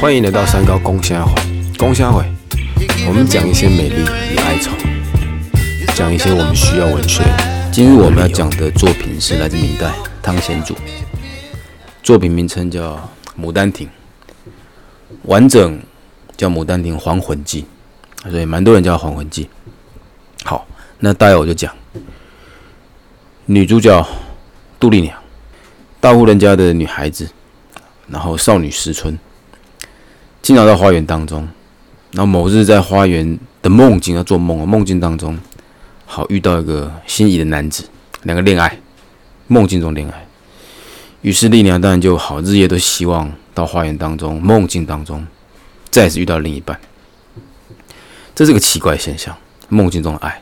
欢迎来到三高公虾会，公虾会，我们讲一些美丽与哀愁，讲一些我们需要文学。今日我们要讲的作品是来自明代汤显祖，作品名称叫《牡丹亭》，完整叫《牡丹亭还魂记》，所以蛮多人叫《还魂记》。好，那待会我就讲女主角杜丽娘。大户人家的女孩子，然后少女思春，经常到花园当中。然后某日在花园的梦境，要做梦啊，梦境当中，好遇到一个心仪的男子，两个恋爱，梦境中恋爱。于是丽娘当然就好，日夜都希望到花园当中，梦境当中再次遇到另一半。这是个奇怪现象，梦境中的爱。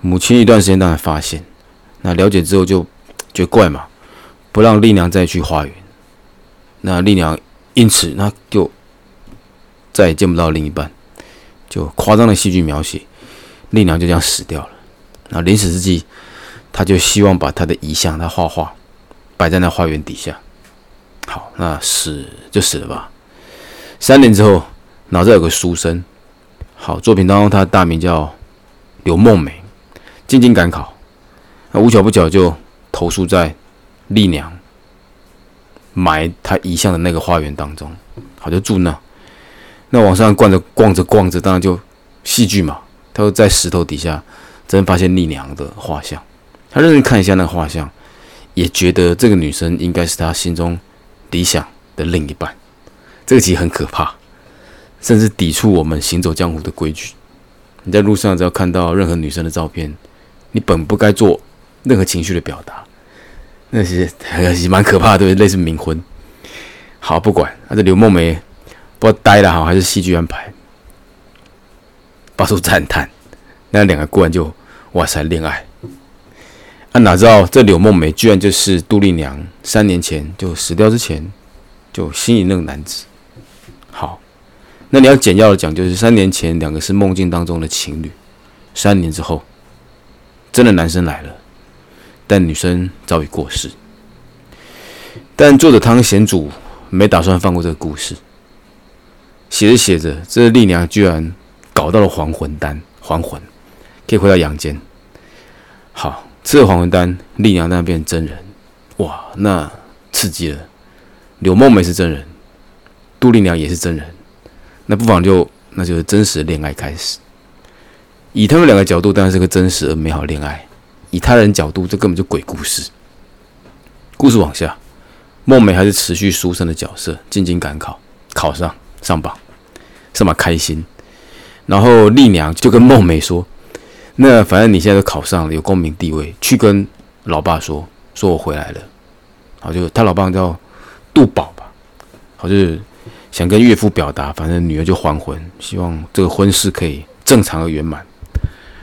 母亲一段时间当然发现，那了解之后就觉得怪嘛。不让丽娘再去花园，那丽娘因此那就再也见不到另一半，就夸张的戏剧描写，丽娘就这样死掉了。那临死之际，他就希望把他的遗像，他画画摆在那花园底下。好，那死就死了吧。三年之后，脑子有个书生，好作品当中，他的大名叫刘梦梅，进京赶考，那无巧不巧就投诉在。丽娘埋她遗像的那个花园当中，好就住那。那往上逛着逛着逛着，当然就戏剧嘛。他就在石头底下，真发现丽娘的画像。他认真看一下那个画像，也觉得这个女生应该是他心中理想的另一半。这个其实很可怕，甚至抵触我们行走江湖的规矩。你在路上只要看到任何女生的照片，你本不该做任何情绪的表达。那些也蛮可怕的，对类似冥婚。好，不管，那这刘梦梅不知道呆了哈，还是戏剧安排，发出赞叹。那两个固然就哇塞恋爱，啊哪知道这柳梦梅居然就是杜丽娘三年前就死掉之前就心仪那个男子。好，那你要简要的讲，就是三年前两个是梦境当中的情侣，三年之后真的男生来了。但女生早已过世，但作者汤显祖没打算放过这个故事。写着写着，这丽娘居然搞到了还魂丹，还魂可以回到阳间。好，吃了还魂丹，丽娘那边真人。哇，那刺激了！柳梦梅是真人，杜丽娘也是真人，那不妨就那就是真实的恋爱开始。以他们两个角度，当然是个真实而美好恋爱。以他人角度，这根本就鬼故事。故事往下，梦梅还是持续书生的角色，进京赶考，考上上榜，上榜开心。然后丽娘就跟梦梅说：“那反正你现在都考上了，有功名地位，去跟老爸说，说我回来了。”好，就他老爸叫杜宝吧，好就是想跟岳父表达，反正女儿就还魂，希望这个婚事可以正常而圆满。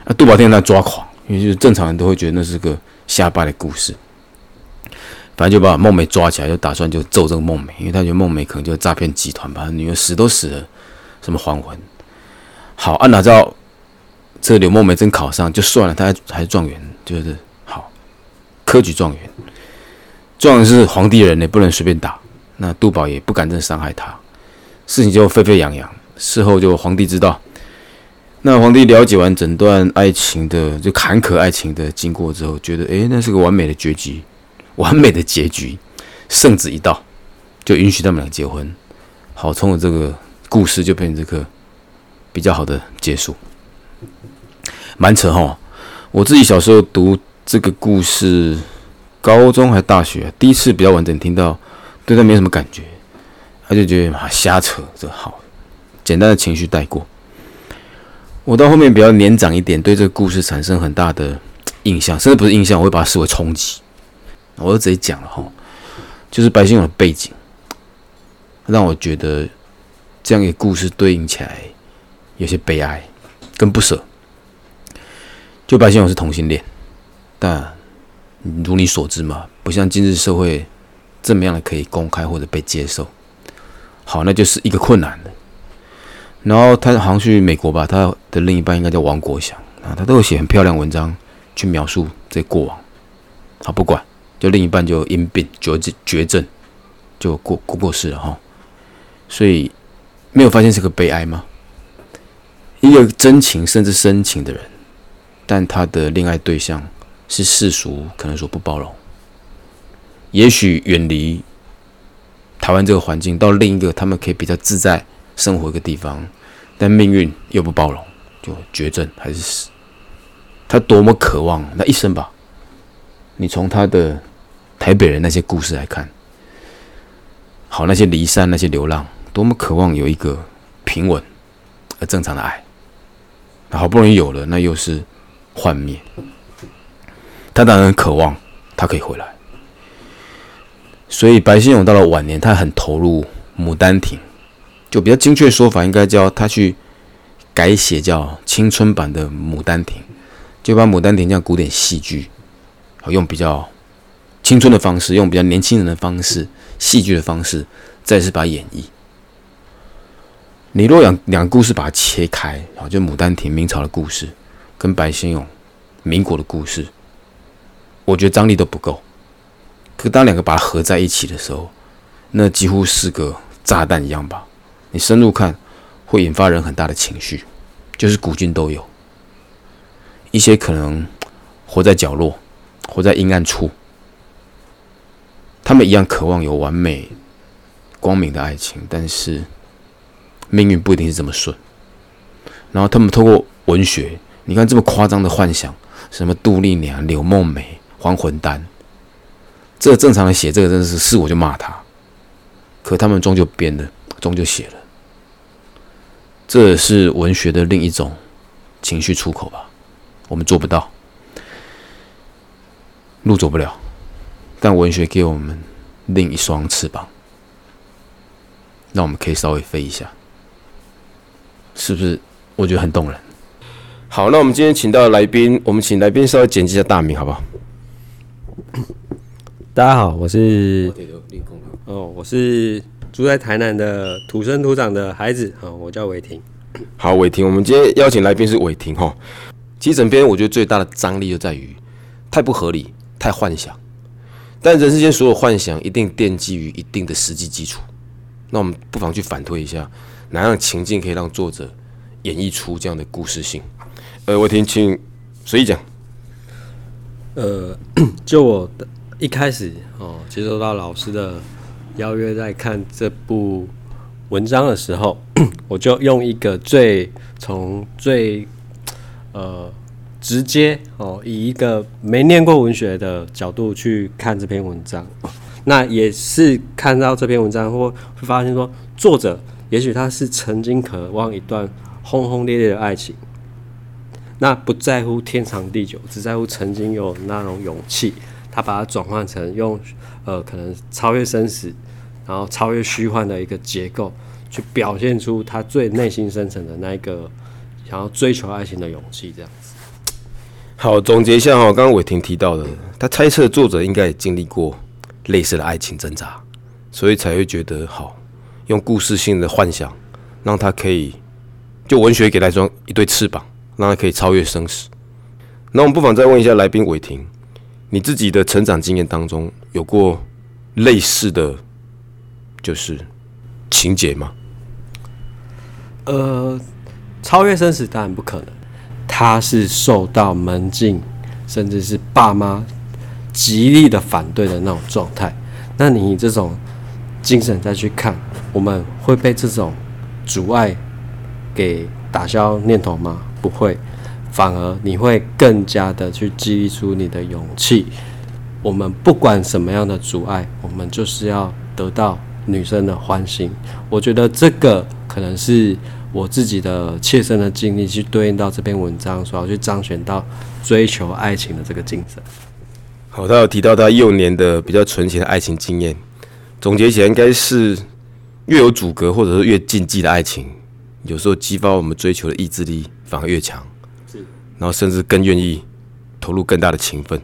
那杜宝天在抓狂。因为就是正常人都会觉得那是个瞎掰的故事，反正就把梦梅抓起来，就打算就揍这个梦梅，因为他觉得梦梅可能就诈骗集团吧，女儿死都死了，什么还魂？好，啊哪知道这刘梦梅真考上就算了，他还还是状元，就是好科举状元，状元是皇帝人呢，不能随便打，那杜宝也不敢真伤害他，事情就沸沸扬扬，事后就皇帝知道。那皇帝了解完整段爱情的就坎坷爱情的经过之后，觉得诶，那是个完美的结局，完美的结局，圣旨一到，就允许他们俩结婚。好，从我这个故事就变成这个比较好的结束。蛮扯哈！我自己小时候读这个故事，高中还大学，第一次比较完整听到，对他没什么感觉，他就觉得啊瞎扯，这好，简单的情绪带过。我到后面比较年长一点，对这个故事产生很大的印象，甚至不是印象，我会把它视为冲击。我就直接讲了哈，就是白先勇的背景，让我觉得这样一个故事对应起来有些悲哀跟不舍。就白先勇是同性恋，但如你所知嘛，不像今日社会这么样的可以公开或者被接受。好，那就是一个困难的。然后他好像去美国吧，他的另一半应该叫王国祥啊，他都有写很漂亮文章去描述这过往。好，不管，就另一半就因病绝绝症，就过过过世了哈。所以没有发现是个悲哀吗？一个真情甚至深情的人，但他的恋爱对象是世俗可能说不包容，也许远离台湾这个环境，到另一个他们可以比较自在生活一个地方，但命运又不包容，就绝症还是死。他多么渴望那一生吧？你从他的台北人那些故事来看，好那些离散那些流浪，多么渴望有一个平稳而正常的爱。好不容易有了，那又是幻灭。他当然渴望他可以回来，所以白先勇到了晚年，他很投入《牡丹亭》，就比较精确的说法，应该叫他去改写叫青春版的《牡丹亭》，就把《牡丹亭》这样古典戏剧，好用比较青春的方式，用比较年轻人的方式，戏剧的方式，再次把它演绎。你若两两个故事把它切开，啊，就《牡丹亭》明朝的故事，跟白先勇民国的故事，我觉得张力都不够。可当两个把它合在一起的时候，那几乎是个炸弹一样吧？你深入看，会引发人很大的情绪，就是古今都有。一些可能活在角落、活在阴暗处，他们一样渴望有完美、光明的爱情，但是。命运不一定是这么顺，然后他们透过文学，你看这么夸张的幻想，什么杜丽娘、柳梦梅、还魂丹，这正常的写这个真的是是我就骂他，可他们终究编了，终究写了，这是文学的另一种情绪出口吧？我们做不到，路走不了，但文学给我们另一双翅膀，那我们可以稍微飞一下。是不是？我觉得很动人。好，那我们今天请到的来宾，我们请来宾稍微简介一下大名，好不好？大家好，我是哦，我是住在台南的土生土长的孩子啊，我叫伟霆。好，伟霆，我们今天邀请来宾是伟霆哈。其实整篇我觉得最大的张力就在于太不合理、太幻想，但人世间所有幻想一定奠基于一定的实际基础。那我们不妨去反推一下。哪样情境可以让作者演绎出这样的故事性？呃，我听，请随意讲。呃，就我的一开始哦，接收到老师的邀约，在看这部文章的时候，我就用一个最从最呃直接哦，以一个没念过文学的角度去看这篇文章。那也是看到这篇文章，或会发现说作者。也许他是曾经渴望一段轰轰烈烈的爱情，那不在乎天长地久，只在乎曾经有那种勇气。他把它转换成用呃，可能超越生死，然后超越虚幻的一个结构，去表现出他最内心深层的那一个想要追求爱情的勇气。这样子。好，总结一下哈，刚刚伟霆提到的，他猜测作者应该也经历过类似的爱情挣扎，所以才会觉得好。用故事性的幻想，让他可以就文学给他一双一对翅膀，让他可以超越生死。那我们不妨再问一下来宾伟霆，你自己的成长经验当中有过类似的，就是情节吗？呃，超越生死当然不可能，他是受到门禁甚至是爸妈极力的反对的那种状态。那你这种精神再去看。我们会被这种阻碍给打消念头吗？不会，反而你会更加的去激励出你的勇气。我们不管什么样的阻碍，我们就是要得到女生的欢心。我觉得这个可能是我自己的切身的经历，去对应到这篇文章，所要去彰显到追求爱情的这个精神。好，他有提到他幼年的比较纯情的爱情经验，总结起来应该是。越有阻隔或者是越禁忌的爱情，有时候激发我们追求的意志力反而越强，然后甚至更愿意投入更大的情分，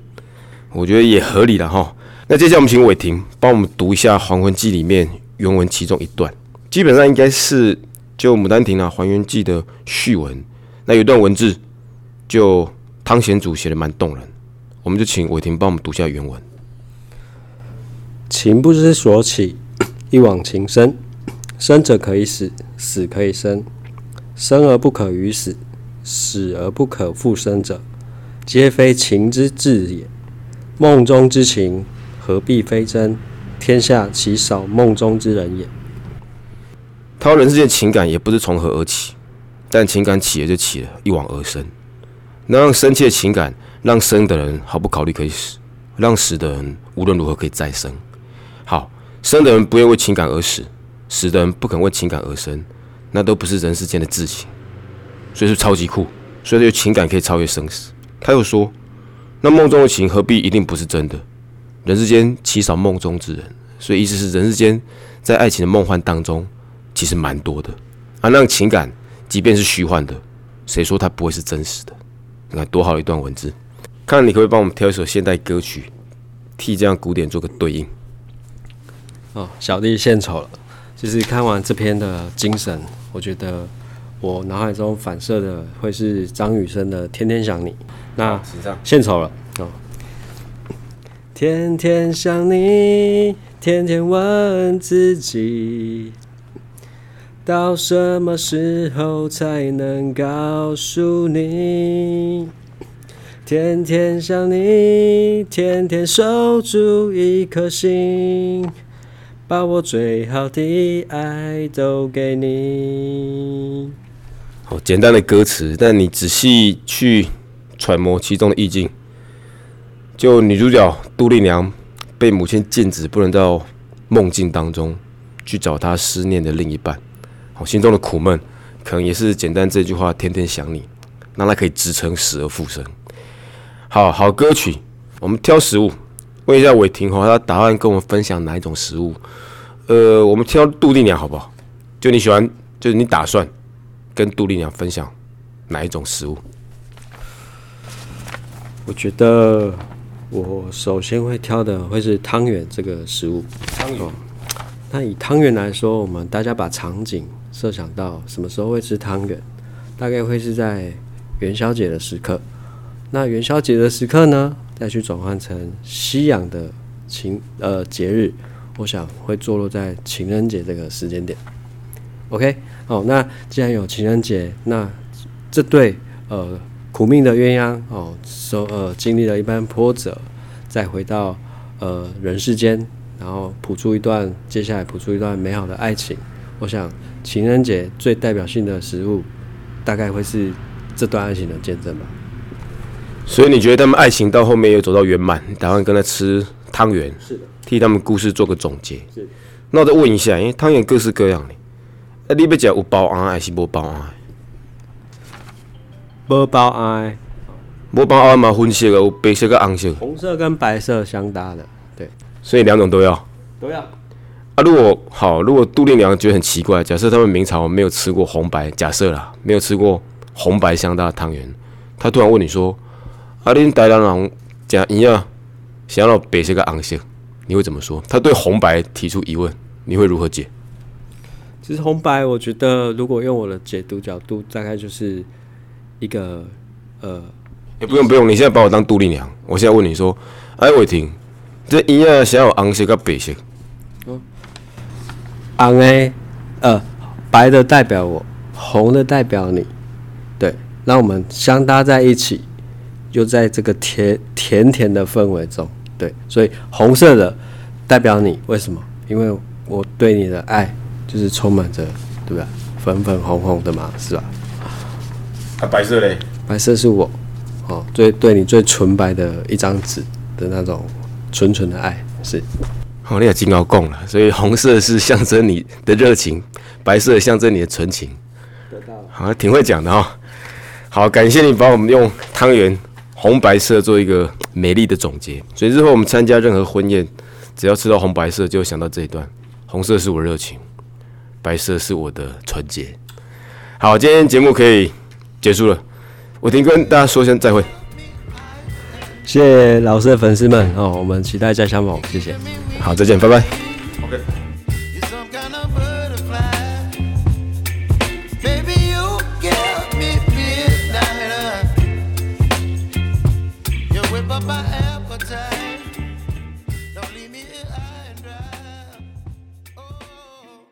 我觉得也合理了哈。那接下来我们请伟霆帮我们读一下《还魂记》里面原文其中一段，基本上应该是就《牡丹亭》啊《还原记》的序文。那有一段文字，就汤显祖写的蛮动人，我们就请伟霆帮我们读下原文。情不知所起。一往情深，生者可以死，死可以生，生而不可与死，死而不可复生者，皆非情之至也。梦中之情，何必非真？天下岂少梦中之人也？他人世间情感也不知从何而起，但情感起了就起了，一往而深。能让深切情感让生的人毫不考虑可以死，让死的人无论如何可以再生。好，生的人不愿为情感而死，死的人不肯为情感而生，那都不是人世间的至情，所以是超级酷。所以有情感可以超越生死。他又说，那梦中的情何必一定不是真的？人世间极少梦中之人，所以意思是人世间在爱情的梦幻当中。其实蛮多的，啊，那情感即便是虚幻的，谁说它不会是真实的？你看多好一段文字，看你可不可以帮我们挑一首现代歌曲，替这样古典做个对应？哦，小弟献丑了。其实看完这篇的精神，我觉得我脑海中反射的会是张雨生的《天天想你》。那献丑了哦。天天想你，天天问自己。到什么时候才能告诉你？天天想你，天天守住一颗心，把我最好的爱都给你。好简单的歌词，但你仔细去揣摩其中的意境。就女主角杜丽娘被母亲禁止不能到梦境当中去找她思念的另一半。我心中的苦闷，可能也是简单这句话“天天想你”，让它可以支撑死而复生。好好歌曲，我们挑食物，问一下伟霆哈，他打算跟我们分享哪一种食物？呃，我们挑杜丽娘好不好？就你喜欢，就是你打算跟杜丽娘分享哪一种食物？我觉得我首先会挑的会是汤圆这个食物。汤圆。那以汤圆来说，我们大家把场景。设想到什么时候会吃汤圆，大概会是在元宵节的时刻。那元宵节的时刻呢，再去转换成西洋的情呃节日，我想会坐落在情人节这个时间点。OK，好，那既然有情人节，那这对呃苦命的鸳鸯哦，受呃经历了一番波折，再回到呃人世间，然后谱出一段接下来谱出一段美好的爱情，我想。情人节最代表性的食物，大概会是这段爱情的见证吧。所以你觉得他们爱情到后面有走到圆满，打算跟他吃汤圆，是的，替他们故事做个总结。是。那我再问一下，因为汤圆各式各样的，啊，你要食有包啊还是无包啊？无包红，无包啊嘛，分色的有白色跟红色。红色跟白色相搭的，对。所以两种都要。都要。啊，如果好，如果杜丽娘觉得很奇怪，假设他们明朝没有吃过红白，假设啦，没有吃过红白相搭的汤圆，他突然问你说：“啊，恁台南人讲一样，想要白色跟红色，你会怎么说？”他对红白提出疑问，你会如何解？其实红白，我觉得如果用我的解读角度，大概就是一个呃，也不用不用，你现在把我当杜丽娘，我现在问你说：“哎，伟霆，这一样想要红色跟白色？”红的，呃，白的代表我，红的代表你，对，让我们相搭在一起，就在这个甜甜甜的氛围中，对，所以红色的代表你，为什么？因为我对你的爱就是充满着，对吧？粉粉红红的嘛，是吧？啊，白色嘞？白色是我，哦，最对你最纯白的一张纸的那种纯纯的爱，是。哦，你也金鳌贡了，所以红色是象征你的热情，白色象征你的纯情。得到好，挺会讲的哈。好，感谢你帮我们用汤圆红白色做一个美丽的总结。所以日后我们参加任何婚宴，只要吃到红白色，就想到这一段：红色是我热情，白色是我的纯洁。好，今天节目可以结束了，我停跟大家说声再会。谢谢老师的粉丝们哦，我们期待再相逢，谢谢。好，再见，拜拜。